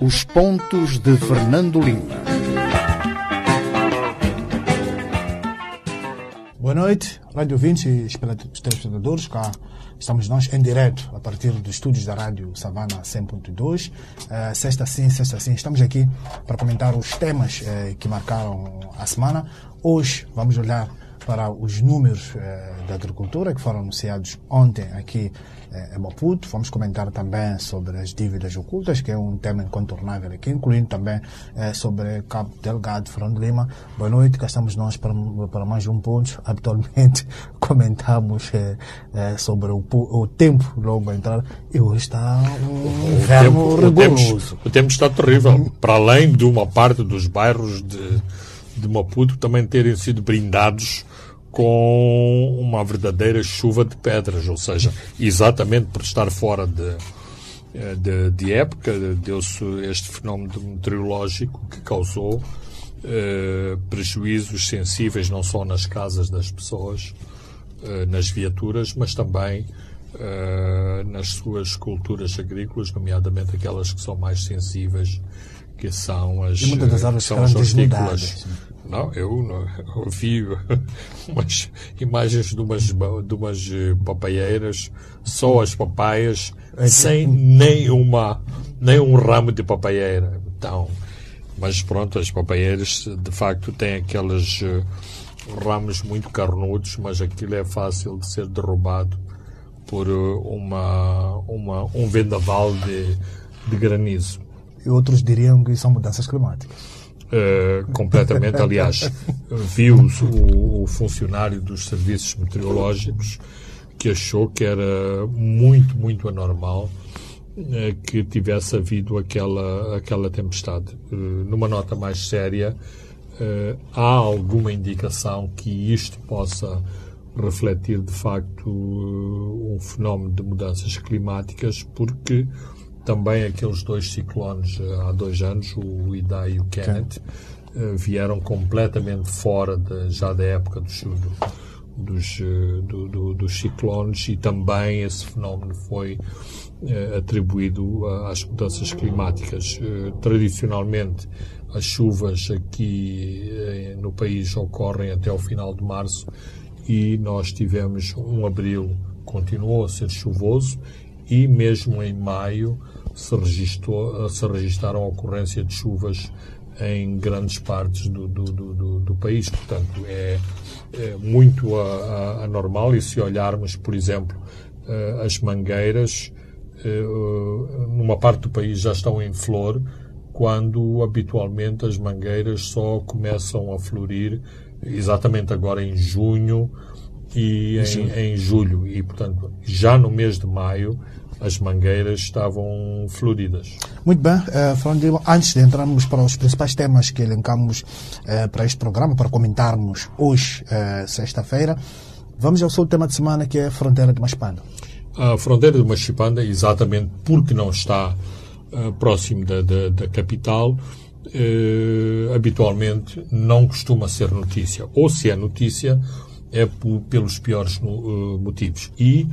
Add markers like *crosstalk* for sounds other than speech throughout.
Os pontos de Fernando Lima. Boa noite, rádio ouvintes e telespectadores. Cá estamos nós em direto a partir dos estúdios da rádio Savana 100.2. Uh, sexta sim, sexta sim. Estamos aqui para comentar os temas uh, que marcaram a semana. Hoje vamos olhar para os números uh, da agricultura que foram anunciados ontem aqui em Maputo. Vamos comentar também sobre as dívidas ocultas, que é um tema incontornável aqui, incluindo também sobre Cabo Delgado, Fernando Lima. Boa noite, cá estamos nós para, para mais um ponto. *laughs* Habitualmente comentamos sobre o, o, tempo logo a entrar e hoje está um inverno o tempo, rigoroso. O tempo, o tempo está terrível. Para além de uma parte dos bairros de, de Maputo também terem sido brindados com uma verdadeira chuva de pedras, ou seja, exatamente por estar fora de, de, de época, deu-se este fenómeno meteorológico que causou eh, prejuízos sensíveis não só nas casas das pessoas, eh, nas viaturas, mas também eh, nas suas culturas agrícolas, nomeadamente aquelas que são mais sensíveis, que são as, e muitas das árvores são as hortícolas. Não, eu, não, *laughs* eu vi *laughs* umas imagens de umas, de umas papaieiras, só as papaias, sem nenhuma, nem um ramo de papaieira. Então, mas pronto, as papaieiras de facto têm aqueles ramos muito carnudos, mas aquilo é fácil de ser derrubado por uma, uma, um vendaval de, de granizo. E outros diriam que são mudanças climáticas. Uh, completamente. Aliás, viu o, o, funcionário dos serviços meteorológicos que achou que era muito, muito anormal uh, que tivesse havido aquela, aquela tempestade. Uh, numa nota mais séria, há alguma indicação que isto possa refletir de facto um fenómeno de mudanças climáticas, porque também aqueles dois ciclones eh, há dois anos, o Idai e o Kenneth, eh, vieram completamente fora de, já da época dos, dos, eh, do, do, dos ciclones e também esse fenómeno foi atribuído às mudanças climáticas. Tradicionalmente, as chuvas aqui no país ocorrem até o final de março e nós tivemos um abril continuou a ser chuvoso e mesmo em maio se, registrou, se registaram a ocorrência de chuvas em grandes partes do, do, do, do país. Portanto, é, é muito anormal e se olharmos, por exemplo, eh, as mangueiras, eh, numa parte do país já estão em flor, quando habitualmente as mangueiras só começam a florir exatamente agora em junho e em, em julho. E, portanto, já no mês de maio as mangueiras estavam floridas. Muito bem, uh, falando de, antes de entrarmos para os principais temas que elencamos uh, para este programa, para comentarmos hoje, uh, sexta-feira, vamos ao seu tema de semana que é a fronteira de Machipanda. A fronteira de Machipanda, exatamente porque não está próximo da, da, da capital, habitualmente não costuma ser notícia. Ou se é notícia, é pelos piores motivos. E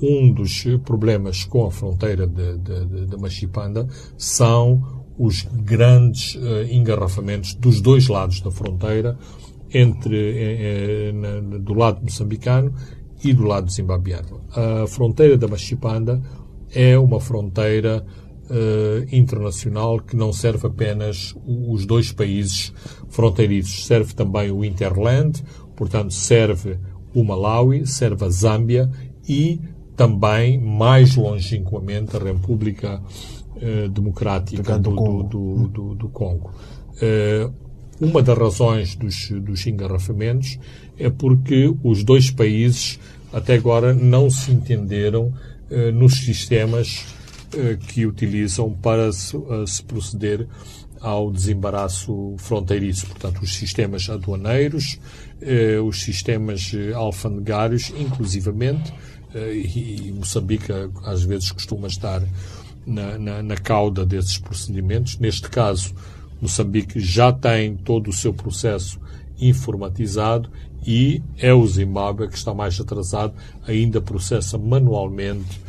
um dos problemas com a fronteira de, de, de, Machipanda são os grandes uh, engarrafamentos dos dois lados da fronteira, entre eh, do lado moçambicano e do lado zimbabiano. A fronteira da Machipanda é uma fronteira internacional que não serve apenas os dois países fronteiriços, serve também o Interland, portanto serve o Malawi, serve a Zâmbia e também, mais longínquamente, a República eh, Democrática do, do, do, do, do Congo. Eh, uma das razões dos, dos engarrafamentos é porque os dois países até agora não se entenderam eh, nos sistemas eh, que utilizam para se, se proceder ao desembaraço fronteiriço. Portanto, os sistemas aduaneiros, eh, os sistemas eh, alfandegários, inclusivamente, e Moçambique às vezes costuma estar na, na, na cauda desses procedimentos. Neste caso, Moçambique já tem todo o seu processo informatizado e é o Zimbábue que está mais atrasado, ainda processa manualmente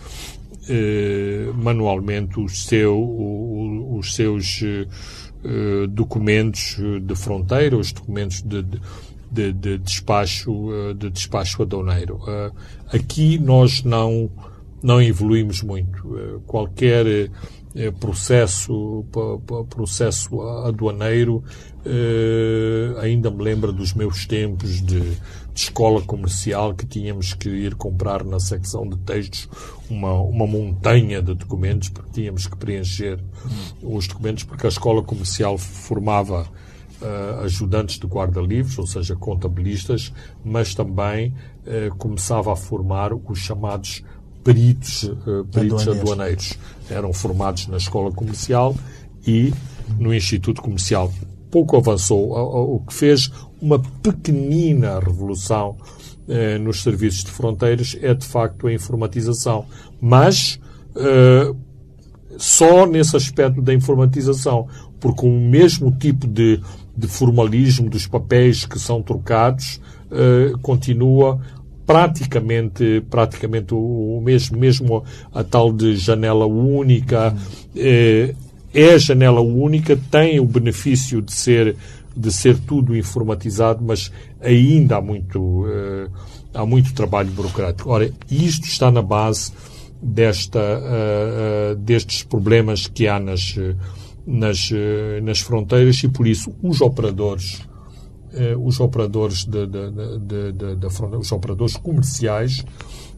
eh, manualmente os, seu, os seus eh, documentos de fronteira, os documentos de, de despacho, de despacho aduaneiro. Aqui nós não, não evoluímos muito. Qualquer processo, processo aduaneiro ainda me lembra dos meus tempos de de escola comercial que tínhamos que ir comprar na secção de textos uma, uma montanha de documentos, porque tínhamos que preencher os documentos, porque a escola comercial formava ajudantes de guarda-livros, ou seja, contabilistas, mas também uh, começava a formar os chamados peritos, uh, peritos aduaneiros. aduaneiros. Eram formados na escola comercial e no Instituto Comercial pouco avançou, o que fez uma pequenina revolução eh, nos serviços de fronteiras é, de facto, a informatização. Mas eh, só nesse aspecto da informatização, porque o mesmo tipo de, de formalismo dos papéis que são trocados eh, continua praticamente praticamente o, mesmo mesmo a tal de janela única eh, é a janela única, tem o benefício de ser, de ser tudo informatizado, mas ainda há muito, uh, há muito trabalho burocrático. Ora, isto está na base desta, destes problemas que há nas, nas, nas fronteiras e, por isso, os operadores os operadores de, de, de, de, os operadores comerciais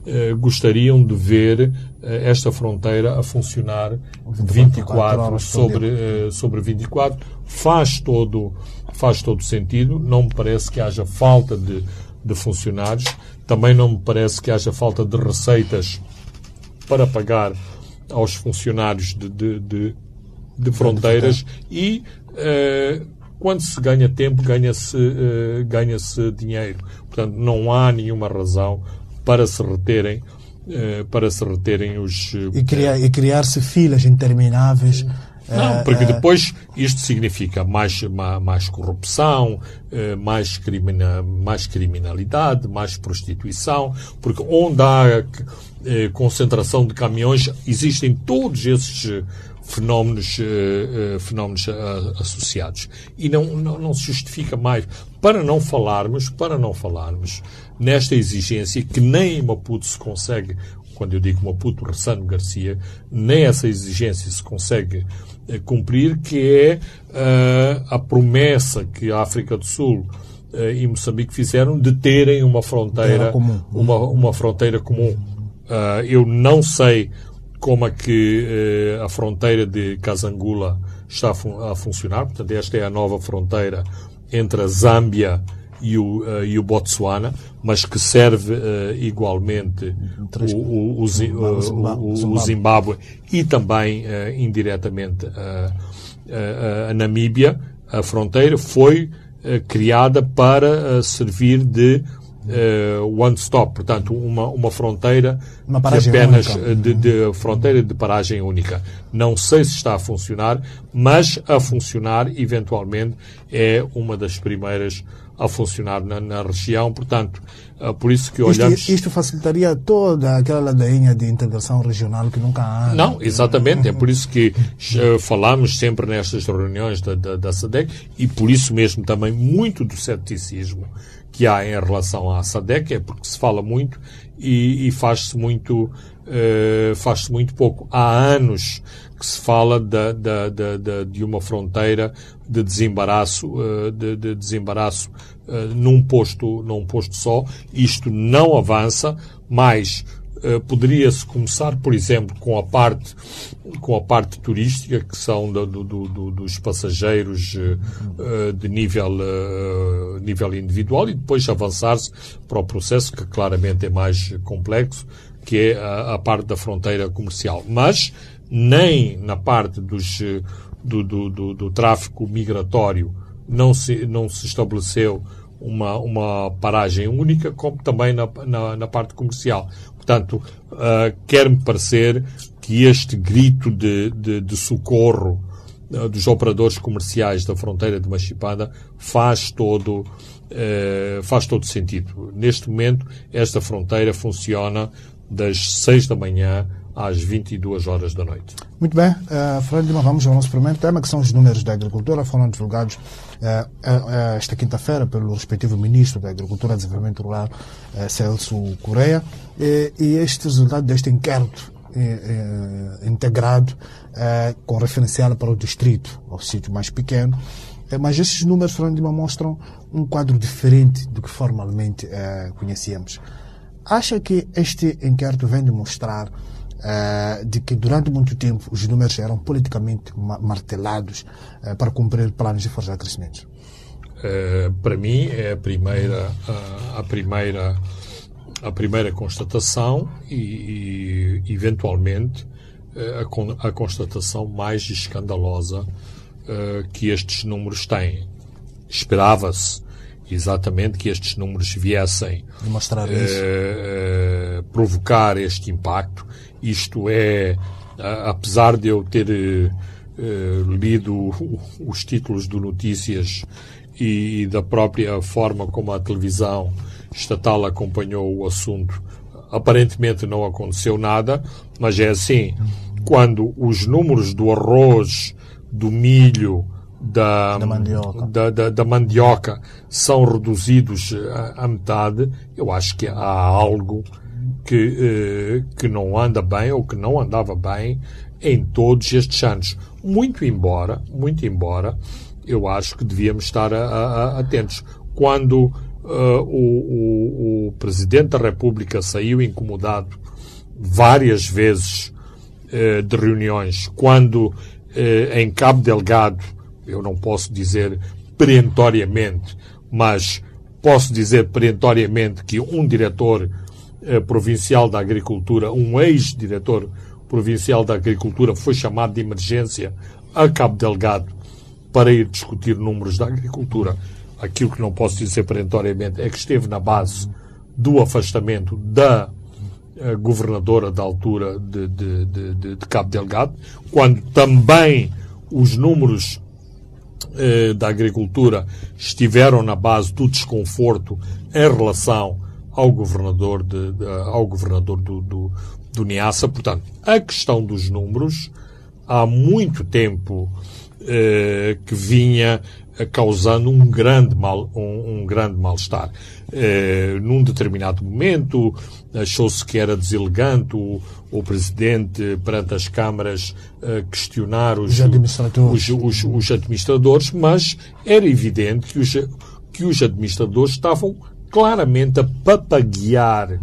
eh, gostariam de ver eh, esta fronteira a funcionar 24 sobre, eh, sobre 24. Faz todo, faz todo sentido. Não me parece que haja falta de, de funcionários. Também não me parece que haja falta de receitas para pagar aos funcionários de, de, de, de fronteiras e quando se ganha tempo, ganha-se uh, ganha dinheiro. Portanto, não há nenhuma razão para se reterem eh, para se reterem os e, criar, e criar-se filas intermináveis não, porque eh, depois isto significa mais, mais corrupção, eh, mais, crimina, mais criminalidade, mais prostituição, porque onde há concentração de caminhões existem todos esses fenómenos, fenómenos associados. E não, não, não se justifica mais. Para não falarmos, para não falarmos nesta exigência que nem em Maputo se consegue, quando eu digo Maputo, Ressano Garcia, nem essa exigência se consegue eh, cumprir, que é uh, a promessa que a África do Sul uh, e Moçambique fizeram de terem uma fronteira comum. Uma, uma fronteira comum. Uh, eu não sei como é que a fronteira de Casangula está a, fun a funcionar, portanto esta é a nova fronteira entre a Zâmbia e o, uh, e o Botsuana, mas que serve uh, igualmente o, o, o, o, Zimbábue. E também uh, indiretamente a, Namíbia, a fronteira, foi criada para servir de one stop, portanto uma, uma fronteira uma de apenas de, de, fronteira de paragem única. Não sei se está a funcionar, mas a funcionar eventualmente é uma das primeiras a funcionar na, na região. Portanto, uh, por isso que olhamos... Isto, isto, facilitaria toda aquela ladainha de integração regional que nunca há. Não, exatamente. É por isso que *laughs* uh, falamos sempre nestas reuniões da, da, da SADEC e por isso mesmo também muito do ceticismo que há em relação à SADEC, é porque se fala muito e, e faz-se muito, uh, faz-se muito pouco. Há anos que se fala de uma fronteira de desembaraço, uh, de, de, desembaraço uh, num posto, num posto só. Isto não avança, mas poderia-se começar, por exemplo, com a parte com a parte turística, que são do, do, do, dos passageiros de nível, nível individual, e depois avançar-se para o processo, que claramente é mais complexo, que é a, a parte da fronteira comercial. Mas nem na parte dos, do, do, do, do tráfico migratório não se, não se estabeleceu uma, uma paragem única, como também na, na, na parte comercial. Portanto, uh, quer-me parecer que este grito de, de, de socorro uh, dos operadores comerciais da fronteira de Machipada faz todo, uh, faz todo sentido. Neste momento, esta fronteira funciona das 6 da manhã às 22 horas da noite. Muito bem, uh, Lima, vamos ao nosso primeiro tema, que são os números da agricultura. Foram divulgados esta quinta-feira pelo respectivo Ministro da Agricultura e Desenvolvimento Rural, Celso Correia, e, este resultado deste inquérito integrado com referencial para o distrito, o sítio mais pequeno, mas esses números, Fernando mostram um quadro diferente do que formalmente conhecíamos. Acha que este inquérito vem demonstrar uh, de que durante muito tempo os números eram politicamente martelados uh, para cumprir planos de força de crescimento? Uh, para mim é a primeira a, a primeira a primeira constatação e, e eventualmente a, a, constatação mais escandalosa que estes números têm. Esperava-se exatamente que estes números viessem isso. provocar este impacto isto é, apesar de eu ter uh, lido os títulos do Notícias e da própria forma como a televisão estatal acompanhou o assunto, aparentemente não aconteceu nada, mas é assim, quando os números do arroz, do milho, da, da, mandioca. Da, da, da, mandioca são reduzidos à metade, eu acho que há algo que, eh, que não anda bem ou que não andava bem em todos estes anos. Muito embora, muito embora, eu acho que devíamos estar a, a, atentos. Quando uh, o, o, o, Presidente da República saiu incomodado várias vezes uh, de reuniões, quando uh, em Cabo Delgado, eu não posso dizer perentoriamente, mas posso dizer perentoriamente que um diretor provincial da Agricultura, um ex-diretor provincial da Agricultura, foi chamado de emergência a Cabo Delgado para ir discutir números da agricultura. Aquilo que não posso dizer perentoriamente é que esteve na base do afastamento da eh, governadora da altura de, de, de, de, Cabo Delgado, quando também os números eh, da agricultura estiveram na base do desconforto em relação ao governador, de, de, ao governador do, do, do Niassa. Portanto, a questão dos números há muito tempo eh, que vinha causando um grande mal um, um grande mal estar eh, num determinado momento achou-se que era deselegante o, o presidente perante as câmaras eh, questionar os, os administradores. Os, os, os, administradores mas era evidente que os que os administradores estavam claramente a papaguear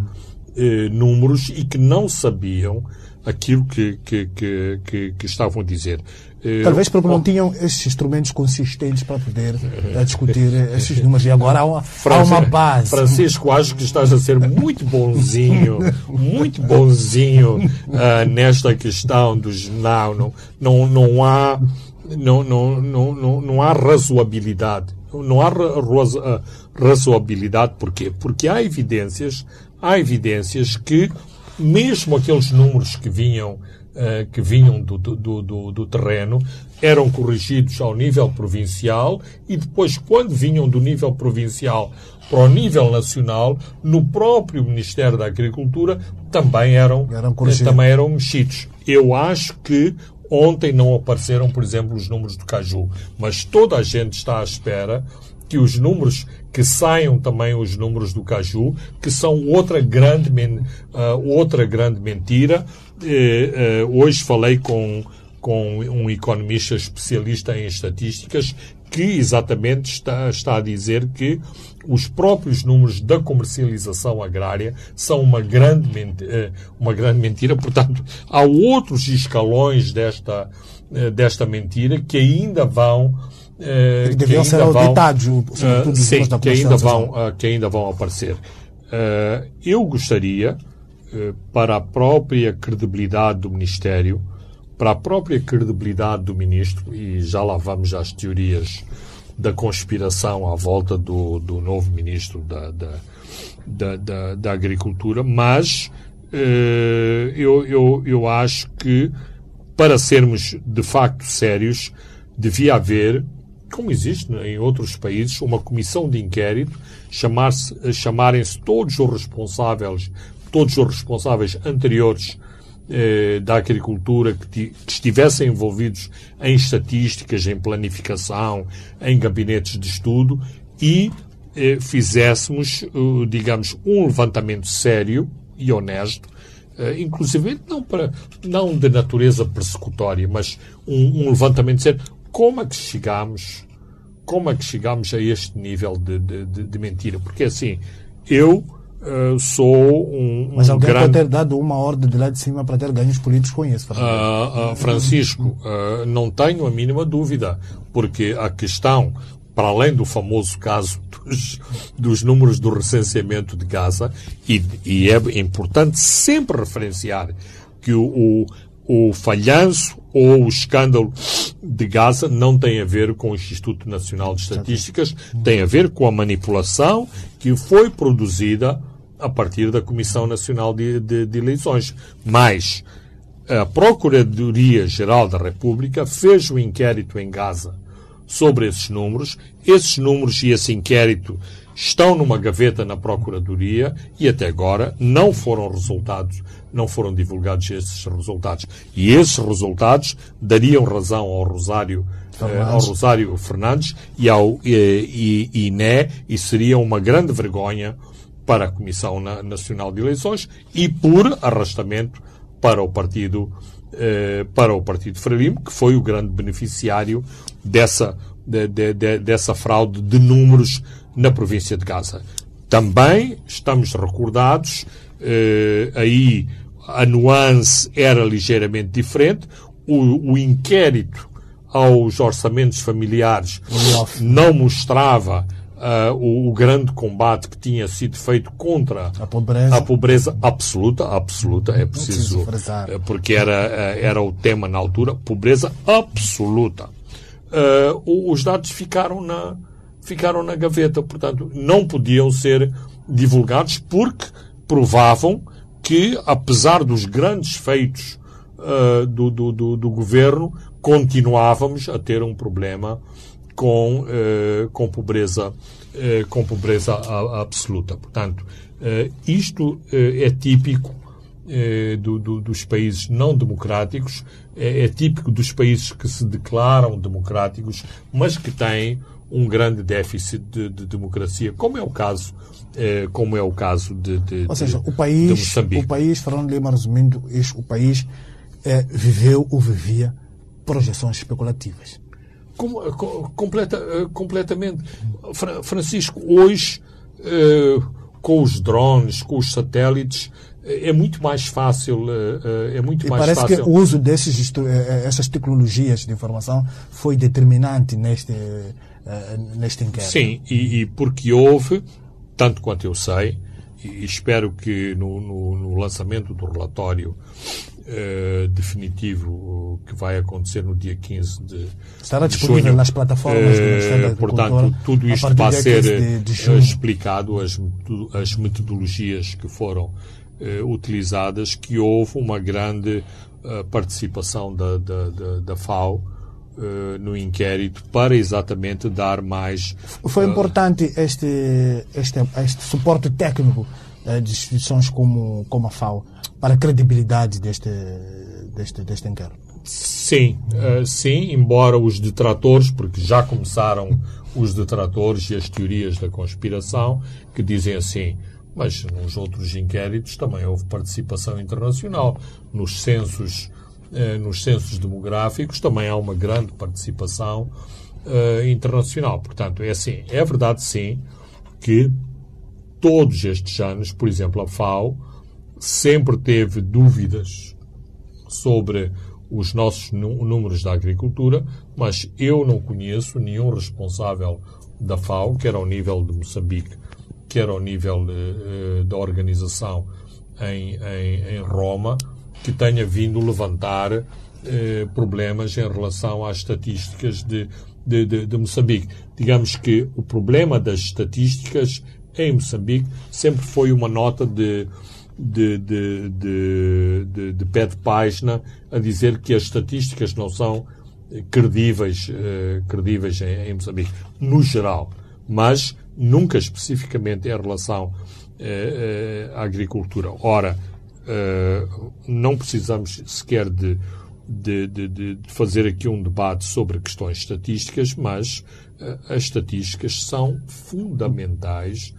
eh, números e que não sabiam aquilo que, que, que, que, que estavam a dizer. Eh, Talvez porque não tinham esses instrumentos consistentes para poder uh, discutir esses *laughs* números. E agora há uma, há uma base. Francisco, acho que estás a ser muito bonzinho, muito bonzinho uh, nesta questão dos não, não, não, não há não, não, não, não, não há razoabilidade. Não há razoabilidade. Porquê? Porque há evidências, há evidências que mesmo aqueles números que vinham, uh, que vinham do, do, do, do, terreno eram corrigidos ao nível provincial e depois, quando vinham do nível provincial para o nível nacional, no próprio Ministério da Agricultura também eram, eram também eram mexidos. Eu acho que ontem não apareceram, por exemplo, os números do Caju, mas toda a gente está à espera que os números que saiam também os números do Caju, que são outra grande, uh, outra grande mentira. Uh, uh, hoje falei com, com um economista especialista em estatísticas que exatamente está, está a dizer que os próprios números da comercialização agrária são uma grande, uma grande mentira. Portanto, há outros escalões desta, desta mentira que ainda vão Uh, deviam ser auditados, uh, sim, que ainda, vão, uh, que ainda vão aparecer. Uh, eu gostaria, para a própria credibilidade do Ministério, para a própria credibilidade do Ministro, e já lá vamos às teorias da conspiração à volta do, do novo Ministro da, da, da, da, da Agricultura, mas eu, eu, eu acho que para sermos de facto sérios, devia haver como existe em outros países, uma comissão de inquérito, chamar-se, chamarem-se todos os responsáveis, todos os responsáveis anteriores eh, da agricultura que, que, estivessem envolvidos em estatísticas, em planificação, em gabinetes de estudo e eh, fizéssemos, uh, digamos, um levantamento sério e honesto, uh, inclusive não, para, não de natureza persecutória, mas um, um levantamento sério. Como é que chegamos, como é que chegamos a este nível de, de, de mentira? Porque assim, eu Uh, sou um, Mas alguém grande... pode ter dado uma ordem de lá de cima para ter ganhos políticos com isso. Uh, uh, Francisco, não tenho a mínima dúvida, porque a questão, para além do famoso caso *laughs* dos, dos números do recenseamento de Gaza, e, e, é importante sempre referenciar que o, o, o falhanço ou o escândalo de Gaza não tem a ver com o Instituto Nacional de Estatísticas, tem a ver com a manipulação que foi produzida a partir da Comissão Nacional de, de, de Eleições. Mas a Procuradoria-Geral da República fez o um inquérito em Gaza sobre esses números. Esses números e esse inquérito estão numa gaveta na Procuradoria e até agora não foram resultados, não foram divulgados esses resultados. E esses resultados dariam razão ao Rosário, eh, ao Rosário Fernandes e ao e, e, INE e seria uma grande vergonha para a Comissão Nacional de Eleições e por arrastamento para o partido eh, para o partido Frelimo, que foi o grande beneficiário dessa de, de, de, dessa fraude de números na província de Gaza. Também estamos recordados, eh, aí a nuance era ligeiramente diferente, o, o inquérito aos orçamentos familiares não mostrava uh, o, o, grande combate que tinha sido feito contra a pobreza, a pobreza absoluta, absoluta, é preciso, preciso porque era, era o tema na altura, pobreza absoluta. Uh, os dados ficaram na, ficaram na gaveta, portanto, não podiam ser divulgados porque provavam que, apesar dos grandes feitos uh, do, do, do, do, governo, continuávamos a ter um problema com, uh, com pobreza, uh, com pobreza absoluta. Portanto, isto é típico do, do, dos países não democráticos, é, é, típico dos países que se declaram democráticos, mas que têm um grande déficit de, de democracia, como é o caso eh, como é o caso de, de ou seja de, o país o país Fernando Lima resumindo o país eh, viveu ou vivia projeções especulativas como, completa, eh, completamente Francisco hoje eh, com os drones com os satélites é muito mais fácil é muito e mais parece fácil. que o uso desses essas tecnologias de informação foi determinante neste neste inquérito sim e, e porque houve tanto quanto eu sei, e espero que no, no, no lançamento do relatório uh, definitivo que vai acontecer no dia 15 de Estará disponível junho, nas plataformas do Ministério da uh, Portanto, tudo isto vai ser de, de eh, explicado, as, as metodologias que foram utilizadas, que houve uma grande participação da, da, da, da FAO uh, no inquérito para exatamente dar mais. Foi uh, importante este, este, este suporte técnico de instituições como, como a FAO para a credibilidade deste, deste, deste inquérito. Sim, sim, embora os detratores, porque já começaram os detratores e as teorias da conspiração, que dizem assim, mas nos outros inquéritos também houve participação internacional. Nos censos eh, nos censos demográficos também há uma grande participação internacional. Portanto, é assim, é verdade sim que todos estes anos, por exemplo, a FAO sempre teve dúvidas sobre os nossos números da agricultura, mas eu não conheço nenhum responsável da FAO, quer ao nível de Moçambique, quer ao nível uh, da organização em, em, em Roma, que tenha vindo levantar eh, problemas em relação às estatísticas de, de, de, de, Moçambique. Digamos que o problema das estatísticas em Moçambique sempre foi uma nota de, de, de, de, de pé de página a dizer que as estatísticas não são credíveis, eh, credíveis em, em Moçambique, no geral, mas nunca especificamente em relação eh, eh, à agricultura. Ora, uh, não precisamos sequer de, de, de, de, fazer aqui um debate sobre questões estatísticas, mas uh, as estatísticas são fundamentais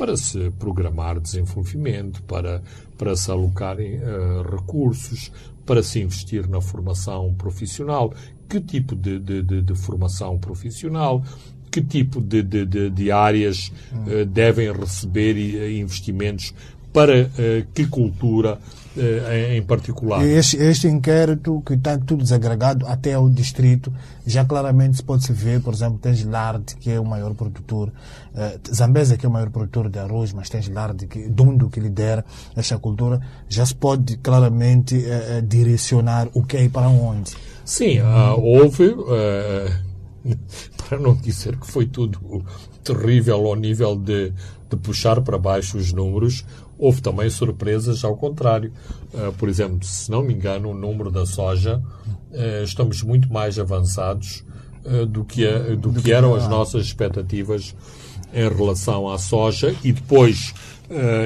para se programar desenvolvimento, para, para se alocarem uh, recursos, para se investir na formação profissional. Que tipo de, de, de, de formação profissional? Que tipo de, de, de áreas uh, devem receber investimentos para uh, que cultura uh, em particular. Este, este, inquérito que está tudo desagregado até o distrito, já claramente se pode -se ver, por exemplo, tens Larde, que é o maior produtor, uh, Zambesa, que é o maior produtor de arroz, mas tens Larde, que, Dundo, que lidera esta cultura, já se pode claramente uh, direcionar o que é e para onde. Sim, houve, *laughs* para não dizer que foi tudo terrível ao nível de, de puxar para baixo os números, Houve também surpresas ao contrário. Uh, por exemplo, se não me engano, o número da soja, uh, estamos muito mais avançados uh, do, que, do, que eram as nossas expectativas em relação à soja e depois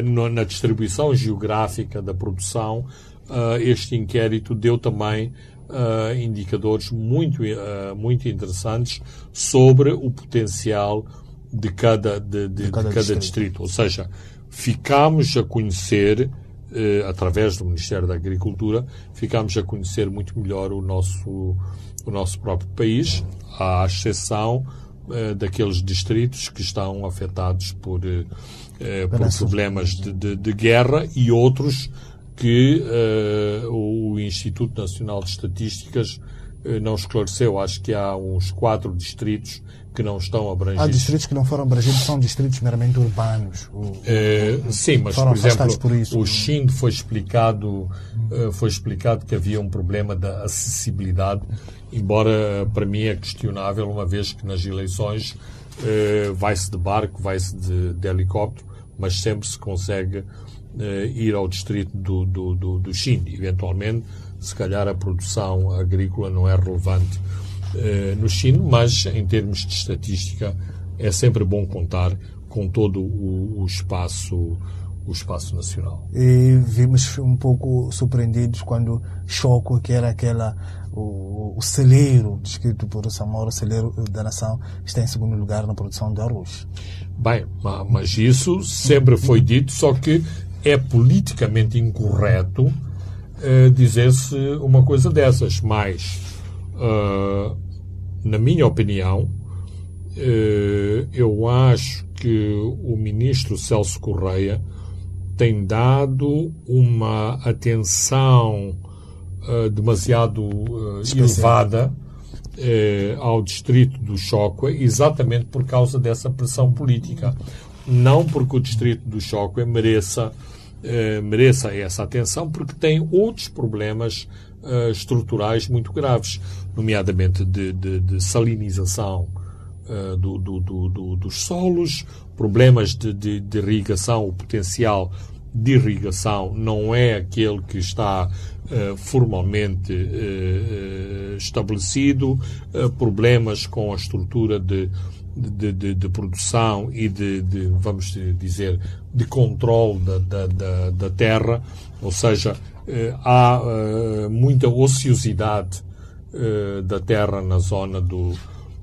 na distribuição geográfica da produção, este inquérito deu também indicadores muito, muito interessantes sobre o potencial de cada, de, de, de cada, de cada distrito. distrito. Ou seja, ficámos a conhecer, eh, através do Ministério da Agricultura, ficámos a conhecer muito melhor o nosso, o nosso próprio país, à exceção eh, daqueles distritos que estão afetados por, eh, por problemas de, de, de, guerra e outros que eh, o Instituto Nacional de Estatísticas eh, não esclareceu. Acho que há uns quatro distritos que não estão abrangidos. Há distritos que não foram abrangidos, são distritos meramente urbanos. O, é, sim, mas por exemplo, por isso, o Chindo foi explicado, uh, foi explicado que havia um problema da acessibilidade, embora para mim é questionável, uma vez que nas eleições uh, vai-se de barco, vai-se de, de, helicóptero, mas sempre se consegue ir ao distrito do, do, do, do. Eventualmente, se calhar a produção agrícola não é relevante eh, no Chile, mas em termos de estatística é sempre bom contar com todo o, o espaço o espaço nacional. E vimos um pouco surpreendidos quando Choco, que era aquela o, o celeiro descrito por Samora, o celeiro da nação, está em segundo lugar na produção de arroz. Bem, mas isso sempre foi dito, só que é politicamente incorreto uh, dizer-se uma coisa dessas, mas uh, na minha opinião, eh, eu acho que o ministro Celso Correia tem dado uma atenção eh, demasiado eh, elevada ao distrito do Choque, exatamente por causa dessa pressão política. Não porque o distrito do Choque mereça, mereça essa atenção, porque tem outros problemas estruturais muito graves nomeadamente de, de, de salinização uh, do, do, do, dos solos, problemas de, de, irrigação, o potencial de irrigação não é aquele que está uh, formalmente uh, estabelecido, problemas com a estrutura de, de, de, de, produção e de, de, vamos dizer, de controle da, da, da, da terra, ou seja, há muita ociosidade eh, da terra na zona do,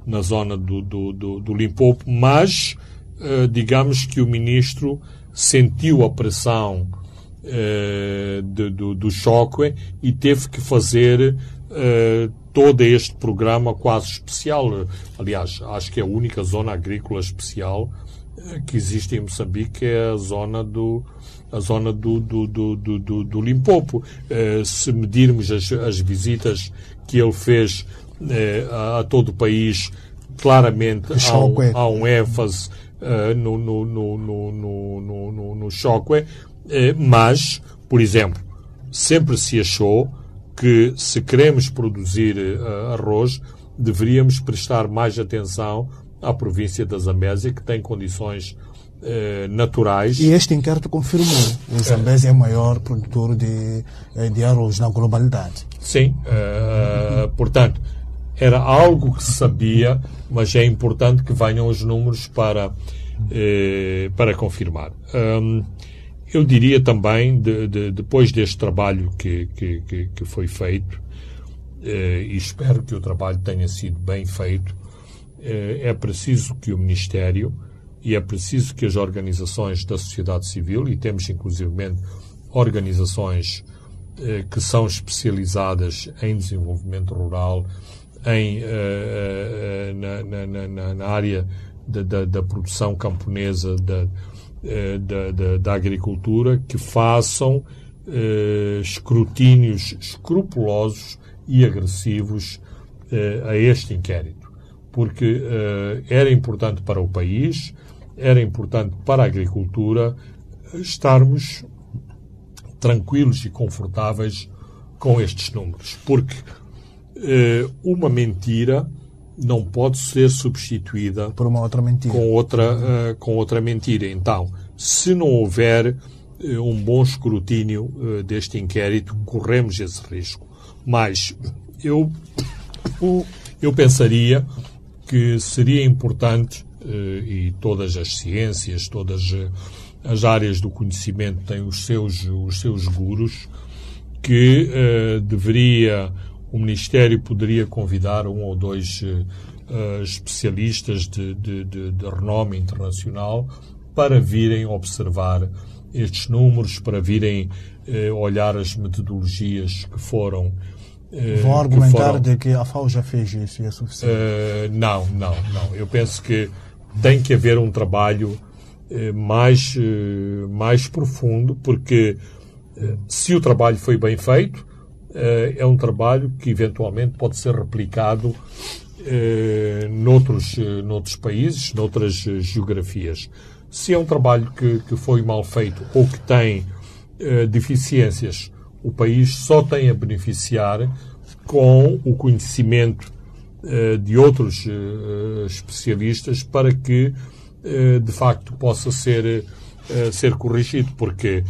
na zona do, do, do, do Limpopo, mas uh, digamos que o ministro sentiu a pressão uh, de, do, do choque e teve que fazer todo este programa quase especial. Aliás, acho que é a única zona agrícola especial que existe em Moçambique é a zona do, a zona do, do, do, do, do Limpopo. se medirmos as, as visitas que ele fez eh, a, a, todo o país, claramente há um, há um ênfase uh, no, no, no, no, no, no, no choque, eh, mas, por exemplo, sempre se achou que se queremos produzir uh, arroz, deveríamos prestar mais atenção à província da Zambésia, que tem condições eh, naturais. E este inquérito confirmou. O Zambésia é o maior produtor de, eh, de arroz na globalidade. Sim. Uh, portanto, era algo que se sabia, mas é importante que venham os números para, para confirmar. Um, eu diria também, de, de, depois deste trabalho que, que, que, que foi feito, eh, e espero que o trabalho tenha sido bem feito, eh, é preciso que o Ministério e é preciso que as organizações da sociedade civil, e temos inclusivamente organizações eh, que são especializadas em desenvolvimento rural, em, eh, eh, na, na, na, na, área da, da, da, produção camponesa, da, da, da, da agricultura, que façam escrutínios escrupulosos e agressivos a este inquérito. Porque era importante para o país, era importante para a agricultura estarmos tranquilos e confortáveis com estes números. Porque eh, uma mentira não pode ser substituída por uma outra mentira. Com outra, uh, com outra mentira. Então, se não houver uh, um bom escrutínio uh, deste inquérito, corremos esse risco. Mas eu, eu pensaria que seria importante, e todas as ciências, todas as áreas do conhecimento têm os seus, os seus gurus, que deveria o Ministério poderia convidar um ou dois uh, especialistas de, de, de, de, renome internacional para virem observar estes números, para virem uh, olhar as metodologias que foram. Uh, Vão argumentar foram, de que a FAO já fez isso e é suficiente? não, não, não. Eu penso que tem que haver um trabalho mais, mais profundo, porque se o trabalho foi bem feito, eh, é um trabalho que eventualmente pode ser replicado eh, noutros, eh, noutros países, noutras geografias. Se é um trabalho que, que foi mal feito ou que tem deficiências, o país só tem a beneficiar com o conhecimento de outros especialistas para que, de facto, possa ser, ser corrigido, porque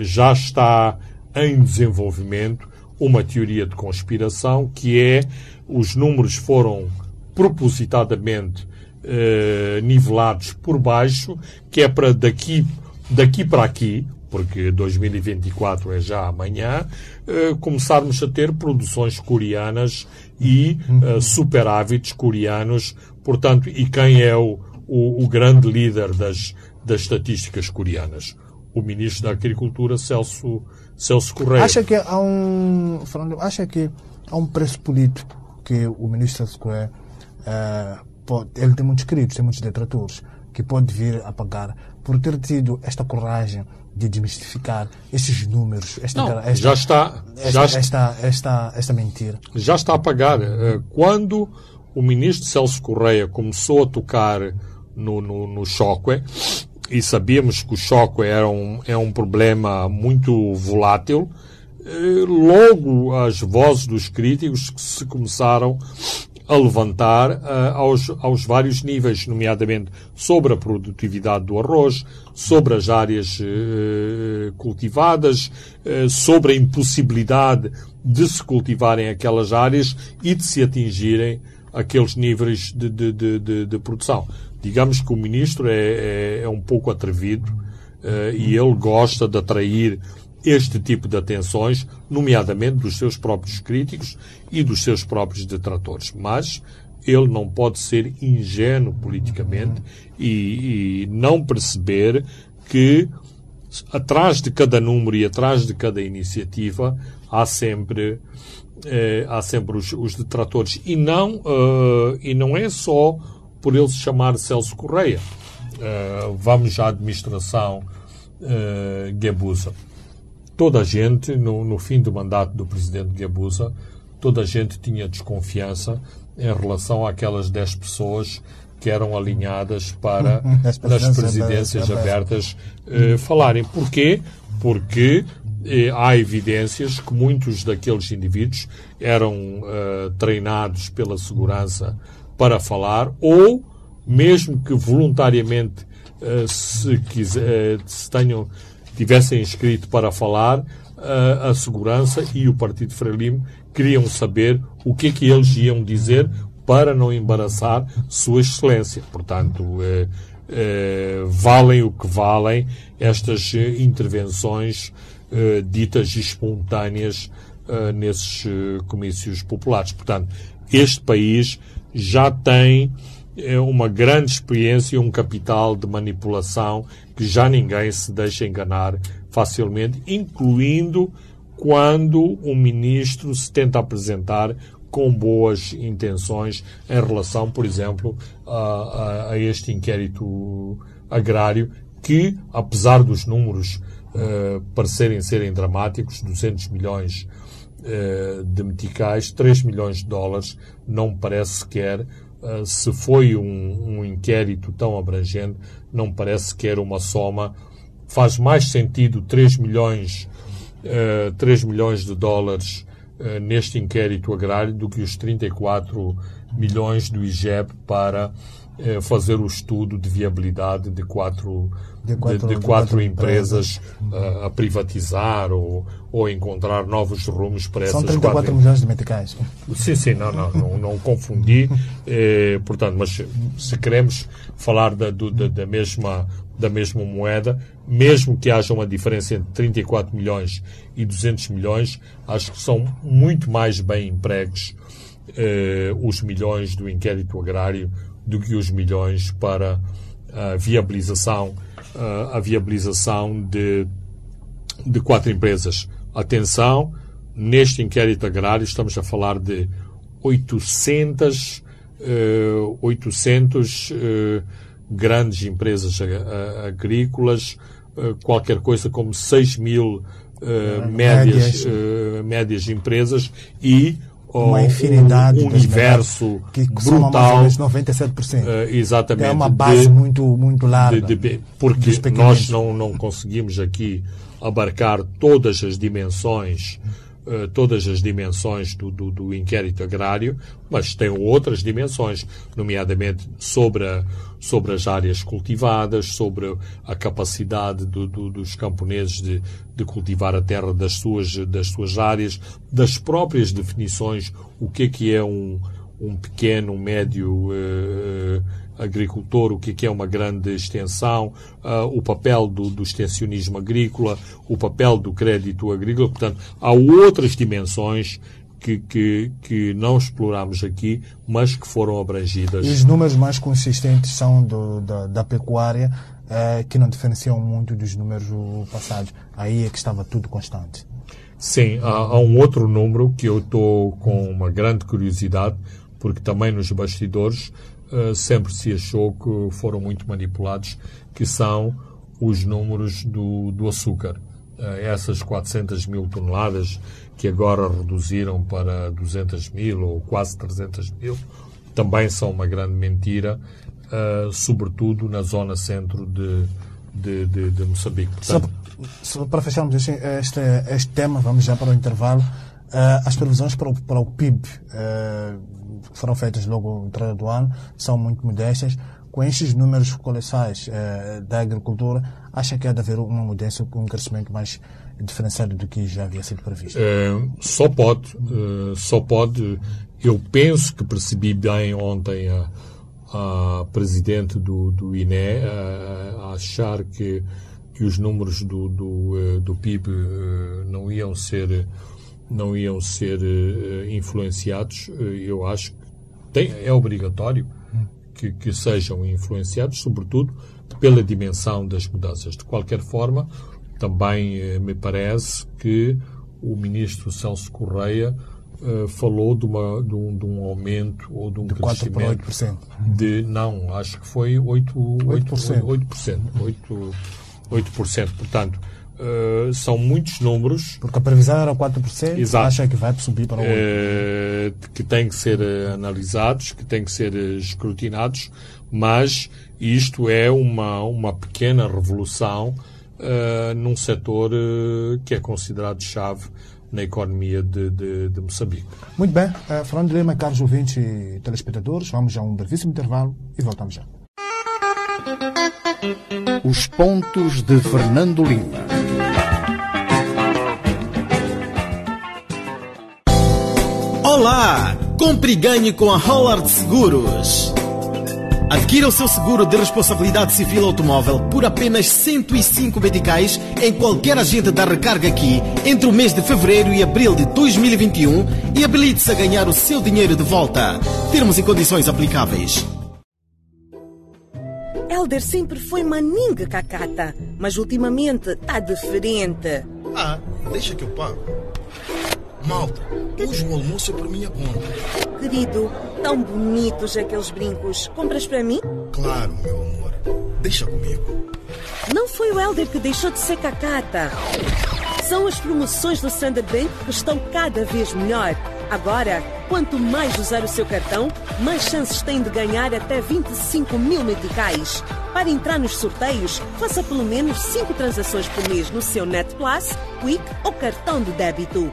já está em desenvolvimento uma teoria de conspiração que é os números foram propositadamente eh, nivelados por baixo, que é para daqui, daqui para aqui, porque 2024 é já amanhã, eh, começarmos a ter produções coreanas e eh, superávites coreanos. Portanto, e quem é o, o, o grande líder das, das estatísticas coreanas? O ministro da Agricultura, Celso Celso Correia. Acha que há um, Fernando, acha que há um preço político que o ministro Celso Correia, uh, pode, ele tem muitos críticos, tem muitos detratores, que pode vir a pagar por ter tido esta coragem de desmistificar estes números, esta, Não, esta, já está, esta, já esta, esta, esta, mentira. Já está a pagar. Eh, quando o ministro Celso Correia começou a tocar no, no, no choque, e sabíamos que o choque era um, é um problema muito volátil, eh, logo as vozes dos críticos que se começaram a levantar uh, aos, aos vários níveis, nomeadamente sobre a produtividade do arroz, sobre as áreas uh, cultivadas, uh, sobre a impossibilidade de se cultivarem aquelas áreas e de se atingirem aqueles níveis de, de, de, de produção. Digamos que o ministro é, é, é um pouco atrevido uh, e ele gosta de atrair este tipo de atenções, nomeadamente dos seus próprios críticos e dos seus próprios detratores. Mas ele não pode ser ingênuo politicamente e, e não perceber que atrás de cada número e atrás de cada iniciativa há sempre eh, há sempre os, os detratores e não uh, e não é só por ele se chamar Celso Correia. Uh, vamos à administração uh, Guebuza. Toda a gente, no, no, fim do mandato do presidente Guebuza, toda a gente tinha desconfiança em relação àquelas 10 pessoas que eram alinhadas para, nas presidências abertas, uh, falarem. Porquê? Porque eh, há evidências que muitos daqueles indivíduos eram uh, treinados pela segurança para falar ou mesmo que voluntariamente se, quiser, se tenham, tivessem inscrito para falar, uh, a segurança e o Partido Frelimo queriam saber o que é que eles iam dizer para não embaraçar Sua Excelência. Portanto, eh, valem o que valem estas eh, intervenções eh, ditas espontâneas eh, nesses eh, comícios populares. Portanto, este país já tem eh, uma grande experiência, um capital de manipulação que já ninguém se deixa enganar facilmente, incluindo quando um ministro se tenta apresentar com boas intenções em relação, por exemplo, a, a, a este inquérito agrário, que, apesar dos números uh, parecerem serem dramáticos, 200 milhões uh, de meticais, 3 milhões de dólares, não parece sequer, uh, se foi um, um inquérito tão abrangente, não parece sequer uma soma. Faz mais sentido 3 milhões, uh, 3 milhões de dólares uh, neste inquérito agrário do que os 34 milhões do IGEP para fazer o estudo de viabilidade de quatro, de quatro, de, de quatro, empresas, empresas. a privatizar ou, ou encontrar novos rumos para São essas 34 quatro... milhões de meticais. Sim, sim, não, não, não, não confundi. *laughs* Eh, portanto, mas se queremos falar da, do, da, da, mesma, da mesma moeda, mesmo que haja uma diferença entre 34 milhões e 200 milhões, acho que são muito mais bem empregos eh, os milhões do inquérito agrário do que os milhões para a viabilização, a viabilização de, de quatro empresas. Atenção, neste inquérito agrário estamos a falar de 800, uh, 800 uh, grandes empresas agrícolas, uh, qualquer coisa como 6 mil médias, médias empresas e uma infinidade um universo que brutal, são 97%. Uh, exatamente. É uma base de, muito muito larga. De, de, porque nós não não conseguimos aqui abarcar todas as dimensões uh, todas as dimensões do, do, do, inquérito agrário, mas tem outras dimensões, nomeadamente sobre, a, sobre as áreas cultivadas, sobre a capacidade do, dos camponeses de, de cultivar a terra das suas, das suas áreas, das próprias definições, o que é que é um, um pequeno, um médio uh, agricultor, o que é uma grande extensão, uh, o papel do, do extensionismo agrícola, o papel do crédito agrícola. Portanto, há outras dimensões que, que, que, não exploramos aqui, mas que foram abrangidas. E os números mais consistentes são do, da, da, pecuária, eh, que não diferenciam muito dos números passados. Aí é que estava tudo constante. Sim, há, há um outro número que eu estou com uma grande curiosidade, porque também nos bastidores uh, sempre se achou que foram muito manipulados, que são os números do, do açúcar. Uh, essas 400 mil toneladas que agora reduziram para 200 mil ou quase 300 mil, também são uma grande mentira, uh, sobretudo na zona centro de, de, de, de Moçambique. Portanto, só, só para fecharmos assim, este, este tema, vamos já para o intervalo. Uh, as previsões para o, para o PIB uh, foram feitas logo no entrada do ano são muito modestas. Com estes números colossais uh, da agricultura, acha que há de haver uma mudança um crescimento mais diferenciado do que já havia sido previsto? só pode, só pode. Eu penso que percebi bem ontem a, a presidente do, do INE a, a achar que, que os números do, do, do PIB não iam ser não iam ser uh, influenciados, uh, eu acho que tem, é obrigatório que, que, sejam influenciados, sobretudo pela dimensão das mudanças. De qualquer forma, também uh, me parece que o ministro Celso Correia falou de, uma, de, um, de, um, aumento ou de um de crescimento 8%. de não, acho que foi 8%. 8%, 8%, 8%, 8%. Portanto, Uh, são muitos números. Porque a previsão era 4%, Exato. acha que vai subir para 8%. Uh, que têm que ser uh, analisados, que têm que ser escrutinados, mas isto é uma, uma pequena revolução num setor que é considerado chave na economia de, de, de Moçambique. Muito bem. Uh, Fernando Lima, caros ouvintes e telespectadores, vamos a um brevíssimo intervalo e voltamos já. Os pontos de Fernando Lima. Olá! Compre e ganhe com a Howard Seguros. Adquira o seu seguro de responsabilidade civil automóvel por apenas 105 meticais em qualquer agente da recarga aqui entre o mês de fevereiro e abril de 2021 e habilite-se a ganhar o seu dinheiro de volta. Termos e condições aplicáveis. Elder sempre foi maninga cacata, mas ultimamente tá diferente. Ah, deixa que eu pago. Malta, hoje o almoço é por minha conta. Querido, tão bonitos aqueles brincos. Compras para mim? Claro, meu amor. Deixa comigo. Não foi o Elder que deixou de ser cacata. São as promoções do Standard Bank que estão cada vez melhor. Agora, quanto mais usar o seu cartão, mais chances tem de ganhar até 25 mil meticais. Para entrar nos sorteios, faça pelo menos 5 transações por mês no seu Net Plus, Quick ou cartão de débito.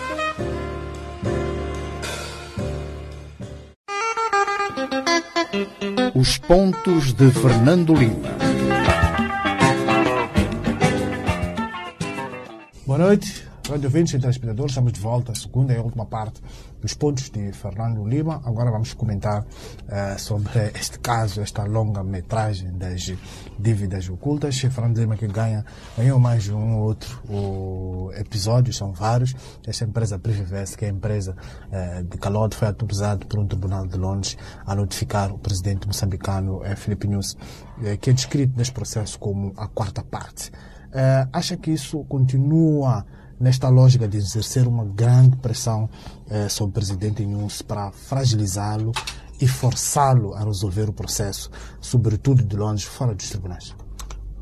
Os pontos de Fernando Lima. Boa noite, rádio ouvintes e telespectadores. Estamos de volta, a segunda e última parte dos pontos de Fernando Lima. Agora vamos comentar uh, sobre este caso, esta longa metragem das dívidas ocultas. Fernando Lima que ganha, ganhou mais um ou outro o episódio, são vários. Esta empresa Privivest, que é a empresa uh, de Calode, foi autorizado por um tribunal de Londres a notificar o presidente moçambicano uh, Filipe Nunes, uh, que é descrito neste processo como a quarta parte. Acha que isso continua nesta lógica de exercer uma grande pressão uh, sobre o presidente Nunes para fragilizá-lo e forçá-lo a resolver o processo, sobretudo de longe, fora dos tribunais?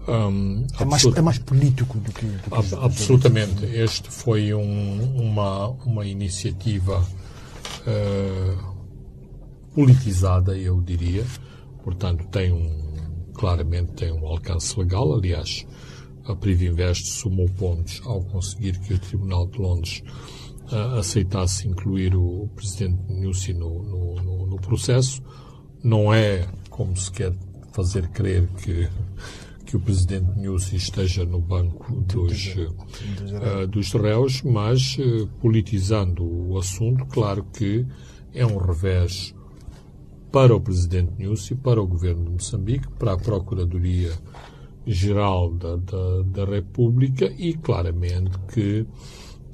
Um, é, mais, é mais político do que. Do que ab absolutamente. Este foi um, uma, uma iniciativa uh, politizada, eu diria. Portanto, tem um, claramente tem um alcance legal. Aliás, a Privinvest somou pontos ao conseguir que o Tribunal de Londres uh, aceitasse incluir o presidente Nussi no, no, no, no, processo. Não é como se quer fazer crer que, que o presidente Nussi esteja no banco dos, uh, dos réus, mas uh, politizando o assunto, claro que é um revés para o presidente Nussi, para o governo de Moçambique, para a Procuradoria Geral da, da, da República e claramente que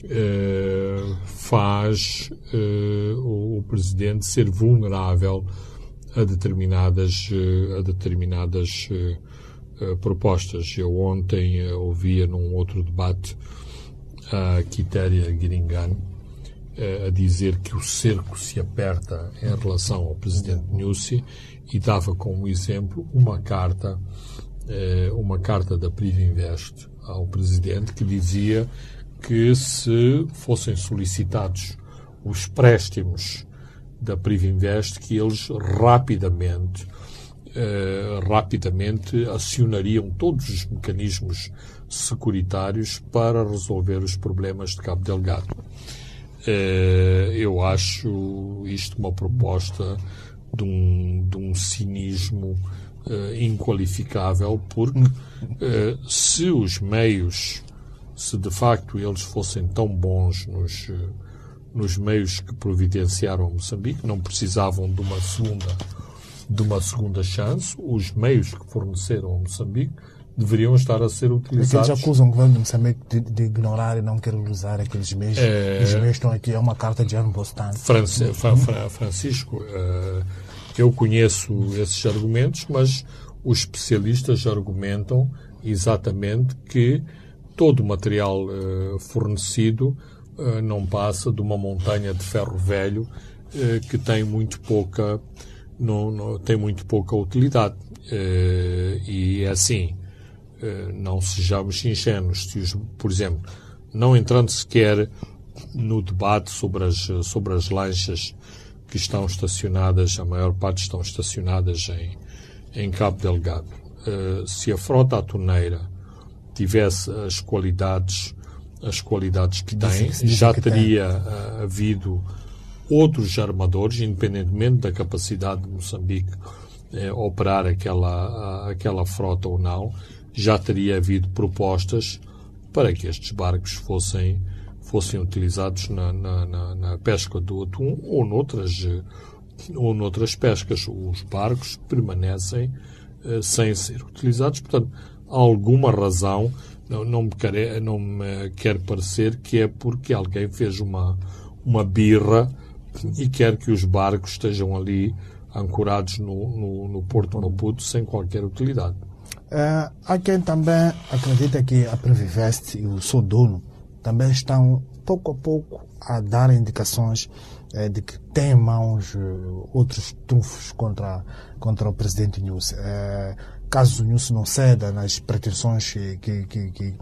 eh, faz eh, o, o, Presidente ser vulnerável a determinadas, eh, a determinadas propostas. Eu ontem ouvia num outro debate a Quitéria Guiringano a dizer que o cerco se aperta em relação ao Presidente Nussi e dava como exemplo uma carta eh, uma carta da Privinvest ao Presidente que dizia que se fossem solicitados os préstimos da Privinvest, que eles rapidamente, eh, rapidamente acionariam todos os mecanismos securitários para resolver os problemas de Cabo Delgado. Eh, eu acho isto uma proposta de um, de um cinismo uh, inqualificável, porque uh, se os meios, se de facto eles fossem tão bons nos, uh, nos meios que providenciaram Moçambique, não precisavam de uma segunda de uma segunda chance, os meios que forneceram a Moçambique deveriam estar a ser utilizados. Eles acusam o governo de Moçambique de, de, ignorar e não querer usar aqueles meios. É... Os meios estão aqui, é uma carta de Aaron Bostan. Francisco, uh, eu conheço esses argumentos, mas os especialistas argumentam exatamente que todo o material uh, fornecido uh, não passa de uma montanha de ferro velho uh, que tem muito pouca não, não, tem muito pouca utilidade. E é assim. Não sejamos ingênuos se os, por exemplo não entrando sequer no debate sobre as sobre as lanchas que estão estacionadas, a maior parte estão estacionadas em, em Cabo Delgado. uh, se a frota atoneira tivesse as qualidades as qualidades que tem, já que teria tem. Uh, havido outros armadores, independentemente da capacidade de Moçambique uh, operar aquela, aquela frota ou não, já teria havido propostas para que estes barcos fossem, fossem utilizados na, na, na, na pesca do atum ou noutras, ou noutras pescas. Os barcos permanecem sem ser utilizados, portanto, há alguma razão não, não, me quer, não me quer parecer que é porque alguém fez uma, uma birra e quer que os barcos estejam ali ancorados no, no, no Porto Maputo sem qualquer utilidade. Uh, há quem também acredita que a Previvest e o seu dono também estão pouco a pouco a dar indicações uh, de que têm em mãos uh, outros trunfos contra, contra o presidente News caso o NUS não ceda nas pretensões que, que, que,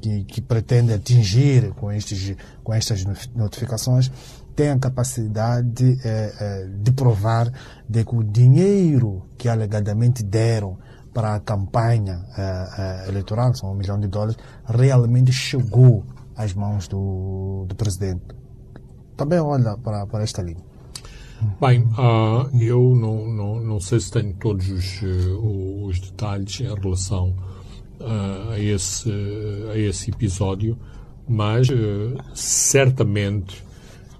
que, que pretende atingir com, estes, com estas notificações, tem a capacidade eh, eh, de provar de que o dinheiro que alegadamente deram para a campanha eh, eleitoral, são um milhão de dólares, realmente chegou às mãos do, do presidente. Também olha para, para esta linha. Bem, uh, eu não, não, não sei se tenho todos os, uh, os detalhes em relação uh, a, esse, a esse episódio, mas certamente